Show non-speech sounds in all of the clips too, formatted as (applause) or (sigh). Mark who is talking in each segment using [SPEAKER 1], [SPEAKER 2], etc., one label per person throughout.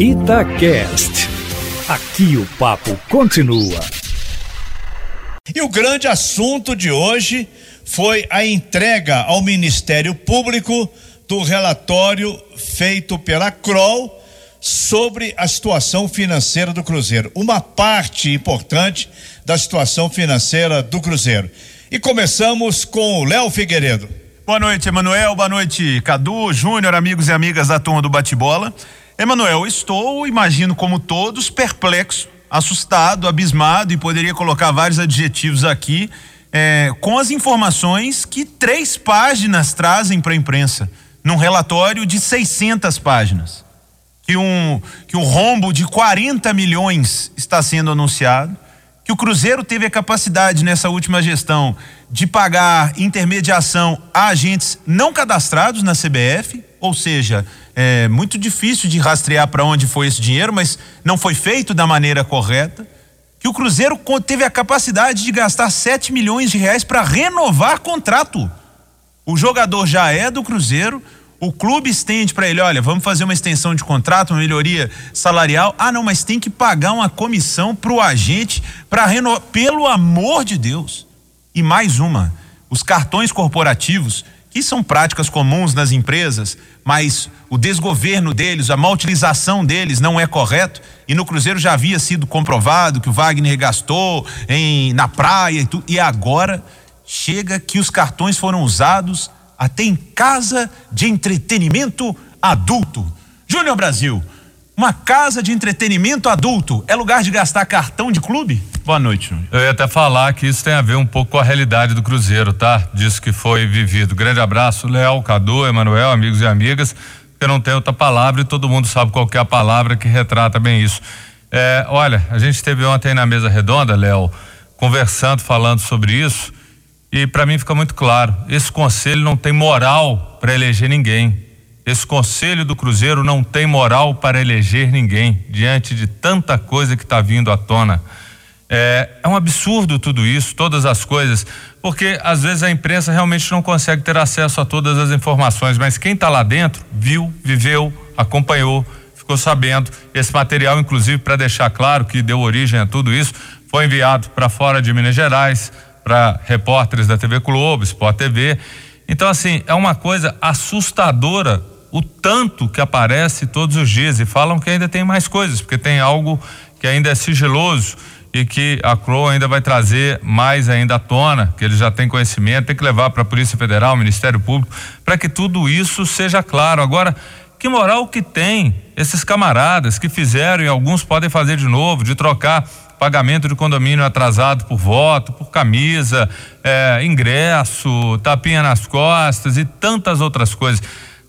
[SPEAKER 1] Itacast. Aqui o papo continua.
[SPEAKER 2] E o grande assunto de hoje foi a entrega ao Ministério Público do relatório feito pela Kroll sobre a situação financeira do Cruzeiro, uma parte importante da situação financeira do Cruzeiro. E começamos com o Léo Figueiredo.
[SPEAKER 3] Boa noite, Emanuel. Boa noite, Cadu, Júnior, amigos e amigas da turma do Bate-Bola. Emanuel, estou, imagino como todos, perplexo, assustado, abismado e poderia colocar vários adjetivos aqui é, com as informações que três páginas trazem para a imprensa, num relatório de 600 páginas. Que um, que um rombo de 40 milhões está sendo anunciado, que o Cruzeiro teve a capacidade nessa última gestão de pagar intermediação a agentes não cadastrados na CBF, ou seja, é muito difícil de rastrear para onde foi esse dinheiro, mas não foi feito da maneira correta. Que o Cruzeiro teve a capacidade de gastar 7 milhões de reais para renovar contrato. O jogador já é do Cruzeiro, o clube estende para ele, olha, vamos fazer uma extensão de contrato, uma melhoria salarial. Ah, não, mas tem que pagar uma comissão para o agente para renovar. Pelo amor de Deus. E mais uma, os cartões corporativos que são práticas comuns nas empresas, mas o desgoverno deles, a má utilização deles não é correto. E no Cruzeiro já havia sido comprovado que o Wagner gastou em, na praia e tudo. E agora chega que os cartões foram usados até em casa de entretenimento adulto. Júnior Brasil, uma casa de entretenimento adulto é lugar de gastar cartão de clube? Boa noite.
[SPEAKER 4] Eu ia até falar que isso tem a ver um pouco com a realidade do Cruzeiro, tá? Disso que foi vivido. Grande abraço, Léo, Cadu, Emanuel, amigos e amigas. Eu não tenho outra palavra e todo mundo sabe qual é a palavra que retrata bem isso. É, olha, a gente esteve ontem na mesa redonda, Léo, conversando, falando sobre isso, e para mim fica muito claro: esse conselho não tem moral para eleger ninguém. Esse conselho do Cruzeiro não tem moral para eleger ninguém diante de tanta coisa que está vindo à tona. É, é, um absurdo tudo isso, todas as coisas, porque às vezes a imprensa realmente não consegue ter acesso a todas as informações, mas quem está lá dentro viu, viveu, acompanhou, ficou sabendo. Esse material, inclusive, para deixar claro que deu origem a tudo isso, foi enviado para fora de Minas Gerais, para repórteres da TV Globo, Sport TV. Então, assim, é uma coisa assustadora o tanto que aparece todos os dias e falam que ainda tem mais coisas, porque tem algo que ainda é sigiloso e que a CRO ainda vai trazer mais ainda à tona, que eles já têm conhecimento, tem que levar para a Polícia Federal, Ministério Público, para que tudo isso seja claro. Agora, que moral que tem esses camaradas que fizeram e alguns podem fazer de novo, de trocar pagamento de condomínio atrasado por voto, por camisa, é, ingresso, tapinha nas costas e tantas outras coisas.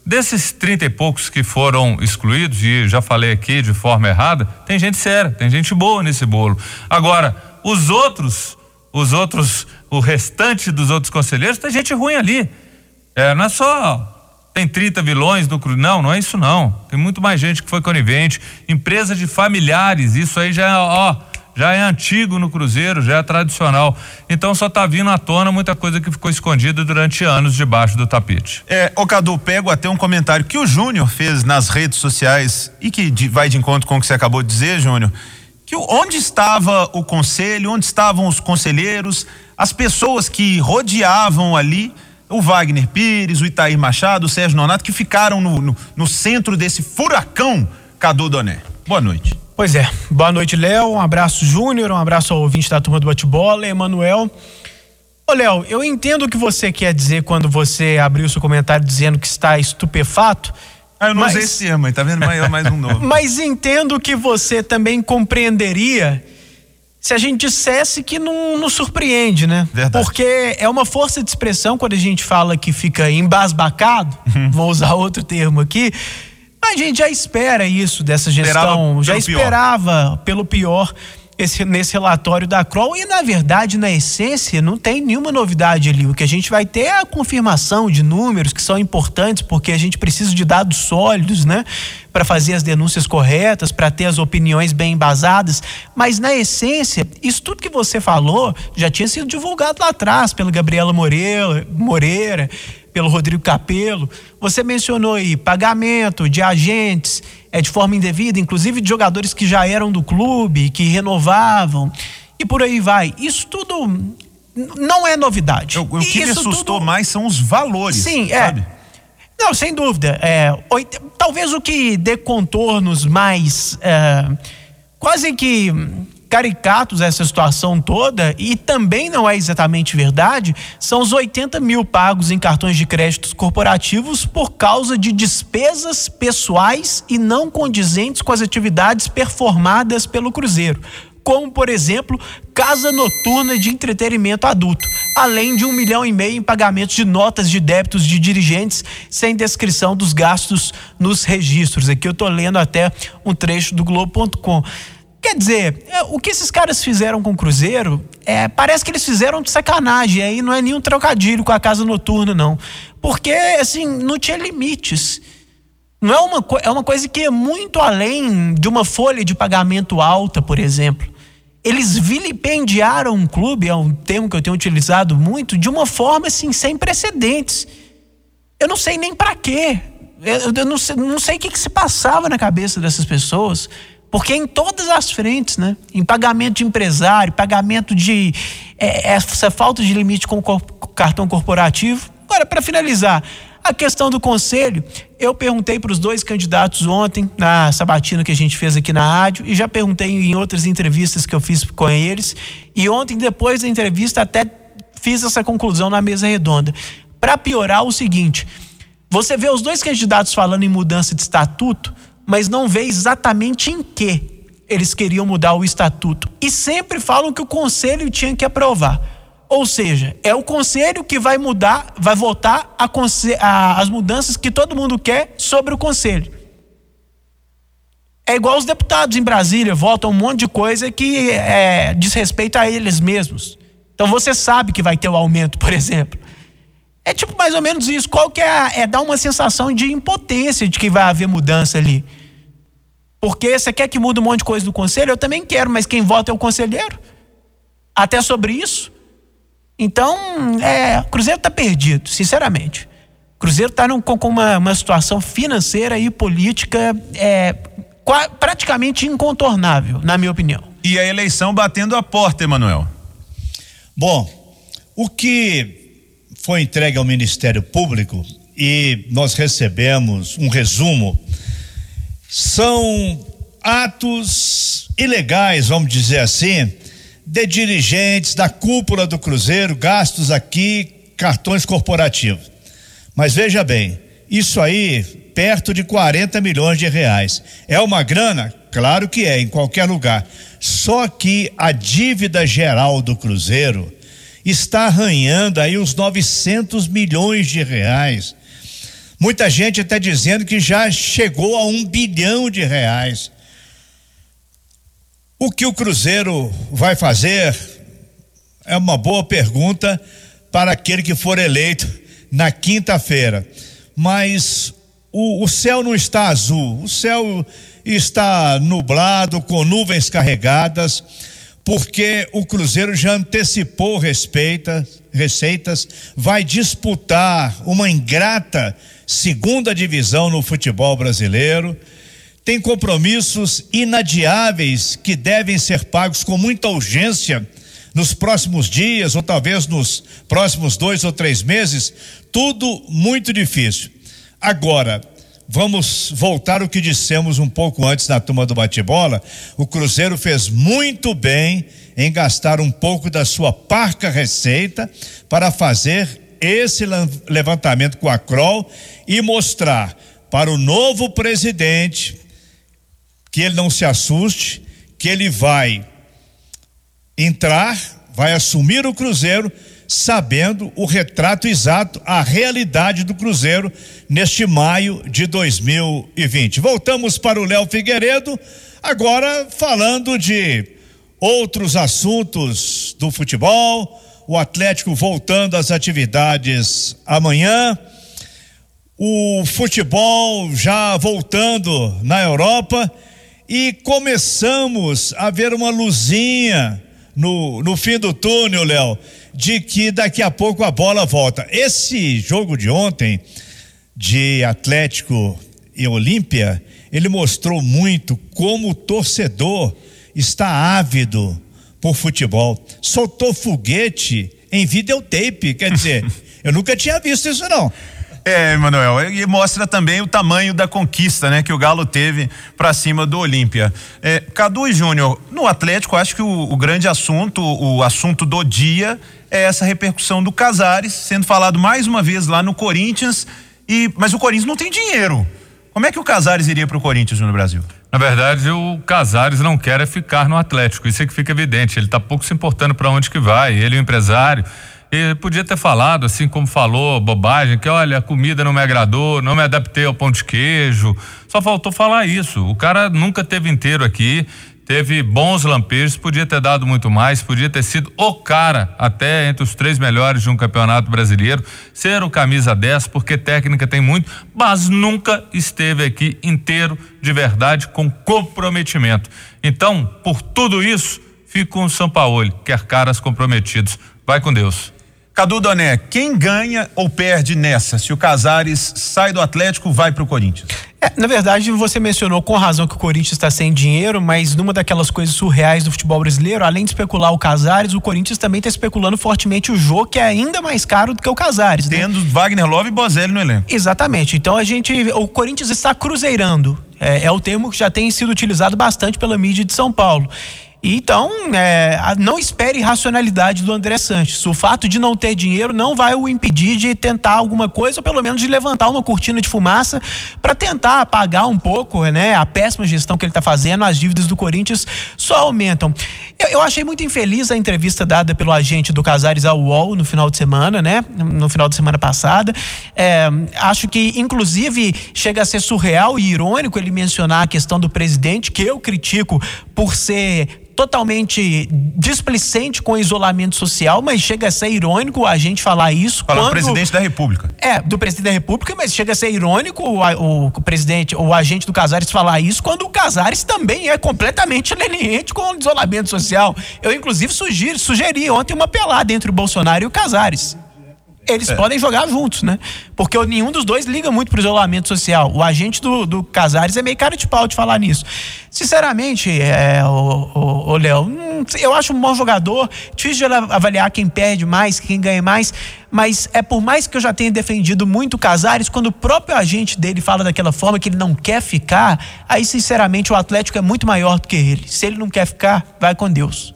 [SPEAKER 4] Desses trinta e poucos que foram excluídos, e já falei aqui de forma errada, tem gente séria, tem gente boa nesse bolo. Agora, os outros, os outros, o restante dos outros conselheiros, tem gente ruim ali. É, não é só tem 30 vilões no Não, não é isso não. Tem muito mais gente que foi conivente. Empresa de familiares, isso aí já é, ó já é antigo no Cruzeiro, já é tradicional. Então só está vindo à tona muita coisa que ficou escondida durante anos debaixo do tapete.
[SPEAKER 3] É, o Cadu, pego até um comentário que o Júnior fez nas redes sociais e que de, vai de encontro com o que você acabou de dizer, Júnior. Que onde estava o conselho, onde estavam os conselheiros, as pessoas que rodeavam ali o Wagner Pires, o Itair Machado, o Sérgio Nonato, que ficaram no, no, no centro desse furacão, Cadu Doné. Boa noite.
[SPEAKER 5] Pois é. Boa noite, Léo. Um abraço, Júnior. Um abraço ao ouvinte da turma do bate-bola, Emanuel. Ô, Léo, eu entendo o que você quer dizer quando você abriu seu comentário dizendo que está estupefato.
[SPEAKER 3] Ah, eu não mas... usei esse termo, tá vendo? Mais, mais um novo. (laughs)
[SPEAKER 5] mas entendo que você também compreenderia se a gente dissesse que não nos surpreende, né?
[SPEAKER 3] Verdade.
[SPEAKER 5] Porque é uma força de expressão quando a gente fala que fica embasbacado, uhum. vou usar outro termo aqui, a gente já espera isso dessa gestão, já esperava pior. pelo pior esse, nesse relatório da Kroll e na verdade, na essência, não tem nenhuma novidade ali. O que a gente vai ter é a confirmação de números que são importantes porque a gente precisa de dados sólidos, né, para fazer as denúncias corretas, para ter as opiniões bem embasadas, mas na essência, isso tudo que você falou já tinha sido divulgado lá atrás pela Gabriela Moreira, Moreira pelo Rodrigo Capello. Você mencionou aí pagamento de agentes é, de forma indevida, inclusive de jogadores que já eram do clube, que renovavam e por aí vai. Isso tudo não é novidade.
[SPEAKER 3] O, o que Isso me assustou tudo... mais são os valores. Sim, sabe?
[SPEAKER 5] é. Não, sem dúvida. É, talvez o que dê contornos mais é, quase que caricatos essa situação toda, e também não é exatamente verdade, são os 80 mil pagos em cartões de créditos corporativos por causa de despesas pessoais e não condizentes com as atividades performadas pelo Cruzeiro como, por exemplo, casa noturna de entretenimento adulto, além de um milhão e meio em pagamentos de notas de débitos de dirigentes sem descrição dos gastos nos registros. Aqui eu estou lendo até um trecho do Globo.com. Quer dizer, é, o que esses caras fizeram com o Cruzeiro, é, parece que eles fizeram de sacanagem, aí não é nenhum trocadilho com a casa noturna, não. Porque, assim, não tinha limites. Não é uma, é uma coisa que é muito além de uma folha de pagamento alta, por exemplo. Eles vilipendiaram um clube, é um termo que eu tenho utilizado muito, de uma forma assim, sem precedentes. Eu não sei nem para quê. Eu, eu, não sei, não sei o que, que se passava na cabeça dessas pessoas. Porque em todas as frentes, né? Em pagamento de empresário, pagamento de. É, essa falta de limite com o cartão corporativo. Agora, para finalizar, a questão do conselho, eu perguntei para os dois candidatos ontem, na sabatina que a gente fez aqui na rádio, e já perguntei em outras entrevistas que eu fiz com eles. E ontem, depois da entrevista, até fiz essa conclusão na mesa redonda. Para piorar, o seguinte: você vê os dois candidatos falando em mudança de estatuto, mas não vê exatamente em que eles queriam mudar o estatuto. E sempre falam que o conselho tinha que aprovar. Ou seja, é o conselho que vai mudar, vai votar a, a, as mudanças que todo mundo quer sobre o conselho. É igual os deputados em Brasília votam um monte de coisa que é, diz respeito a eles mesmos. Então você sabe que vai ter o aumento, por exemplo. É tipo mais ou menos isso. Qual que é, a, é dar uma sensação de impotência de que vai haver mudança ali. Porque você quer que mude um monte de coisa do conselho? Eu também quero, mas quem vota é o conselheiro. Até sobre isso. Então, é, o Cruzeiro está perdido, sinceramente. O Cruzeiro está com uma, uma situação financeira e política é, praticamente incontornável, na minha opinião.
[SPEAKER 3] E a eleição batendo a porta, Emanuel?
[SPEAKER 2] Bom, o que foi entregue ao Ministério Público e nós recebemos um resumo são atos ilegais, vamos dizer assim, de dirigentes da cúpula do Cruzeiro, gastos aqui, cartões corporativos. Mas veja bem, isso aí perto de 40 milhões de reais. É uma grana? Claro que é, em qualquer lugar. Só que a dívida geral do Cruzeiro está arranhando aí os 900 milhões de reais. Muita gente até dizendo que já chegou a um bilhão de reais. O que o Cruzeiro vai fazer é uma boa pergunta para aquele que for eleito na quinta-feira. Mas o, o, céu não está azul, o céu está nublado, com nuvens carregadas, porque o Cruzeiro já antecipou respeita, receitas, vai disputar uma ingrata segunda divisão no futebol brasileiro tem compromissos inadiáveis que devem ser pagos com muita urgência nos próximos dias ou talvez nos próximos dois ou três meses, tudo muito difícil. Agora, vamos voltar ao que dissemos um pouco antes na turma do bate-bola. O Cruzeiro fez muito bem em gastar um pouco da sua parca receita para fazer esse levantamento com a Kroll e mostrar para o novo presidente, que ele não se assuste, que ele vai entrar, vai assumir o Cruzeiro, sabendo o retrato exato, a realidade do Cruzeiro neste maio de 2020. Voltamos para o Léo Figueiredo, agora falando de outros assuntos do futebol, o Atlético voltando às atividades amanhã, o futebol já voltando na Europa e começamos a ver uma luzinha no, no fim do túnel, Léo. de que daqui a pouco a bola volta. Esse jogo de ontem de Atlético e Olímpia, ele mostrou muito como o torcedor está ávido por futebol. Soltou foguete em videotape, quer dizer, (laughs) eu nunca tinha visto isso não.
[SPEAKER 3] É, Emanuel, e mostra também o tamanho da conquista, né, que o Galo teve para cima do Olímpia. É, Cadu e Júnior, no Atlético, acho que o, o, grande assunto, o assunto do dia é essa repercussão do Casares, sendo falado mais uma vez lá no Corinthians, e mas o Corinthians não tem dinheiro. Como é que o Casares iria para o Corinthians no Brasil?
[SPEAKER 4] Na verdade, o Casares não quer é ficar no Atlético, isso é que fica evidente. Ele está pouco se importando para onde que vai. Ele, o empresário, ele podia ter falado, assim como falou, bobagem, que olha, a comida não me agradou, não me adaptei ao pão de queijo. Só faltou falar isso. O cara nunca teve inteiro aqui, teve bons lampejos, podia ter dado muito mais, podia ter sido o cara até entre os três melhores de um campeonato brasileiro, ser o camisa 10, porque técnica tem muito, mas nunca esteve aqui inteiro, de verdade, com comprometimento. Então, por tudo isso, fico com o São Paulo, quer caras comprometidos. Vai com Deus.
[SPEAKER 3] Cadu Doné, quem ganha ou perde nessa? Se o Casares sai do Atlético, vai para o Corinthians?
[SPEAKER 5] É, na verdade, você mencionou com razão que o Corinthians está sem dinheiro, mas numa daquelas coisas surreais do futebol brasileiro, além de especular o Casares, o Corinthians também está especulando fortemente o Jô, que é ainda mais caro do que o Casares.
[SPEAKER 3] Né? Tendo né? Wagner Love e Bozelli no elenco.
[SPEAKER 5] Exatamente. Então a gente. O Corinthians está cruzeirando. É, é o termo que já tem sido utilizado bastante pela mídia de São Paulo. Então, é, não espere racionalidade do André Sanches. O fato de não ter dinheiro não vai o impedir de tentar alguma coisa, ou pelo menos de levantar uma cortina de fumaça para tentar apagar um pouco né, a péssima gestão que ele está fazendo. As dívidas do Corinthians só aumentam. Eu, eu, achei muito infeliz a entrevista dada pelo agente do Casares ao UOL no final de semana, né? No final de semana passada. É, acho que, inclusive, chega a ser surreal e irônico ele mencionar a questão do presidente, que eu critico por ser totalmente displicente com o isolamento social, mas chega a ser irônico a gente falar isso.
[SPEAKER 3] Fala quando... do presidente da República.
[SPEAKER 5] É, do presidente da República, mas chega a ser irônico o, o, o presidente, o agente do Casares falar isso quando o Casares também é completamente leniente com o isolamento social. Eu, inclusive, sugiro, sugeri ontem uma pelada entre o Bolsonaro e o Casares eles é. podem jogar juntos, né? Porque nenhum dos dois liga muito pro isolamento social. O agente do, do Casares é meio cara de pau de falar nisso. Sinceramente, é, o, Léo, hum, eu acho um bom jogador. Difícil de avaliar quem perde mais, quem ganha mais. Mas é por mais que eu já tenha defendido muito o Casares, quando o próprio agente dele fala daquela forma que ele não quer ficar, aí, sinceramente, o Atlético é muito maior do que ele. Se ele não quer ficar, vai com Deus.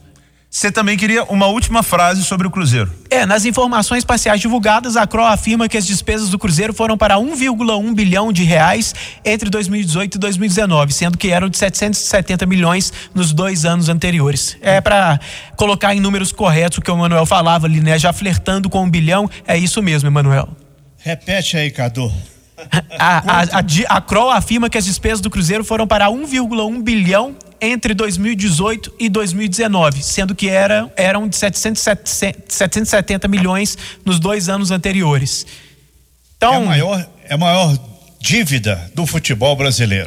[SPEAKER 3] Você também queria uma última frase sobre o Cruzeiro.
[SPEAKER 5] É, nas informações parciais divulgadas, a CRO afirma que as despesas do Cruzeiro foram para 1,1 bilhão de reais entre 2018 e 2019, sendo que eram de 770 milhões nos dois anos anteriores. É para colocar em números corretos o que o Manuel falava ali, né? Já flertando com um bilhão, é isso mesmo, Emanuel.
[SPEAKER 2] Repete aí, Cadu. (laughs)
[SPEAKER 5] A, a, a, a afirma que as despesas do Cruzeiro foram para 1,1 bilhão entre 2018 e 2019, sendo que era, eram de 770 milhões nos dois anos anteriores.
[SPEAKER 2] Então, é a maior, é a maior dívida do futebol brasileiro.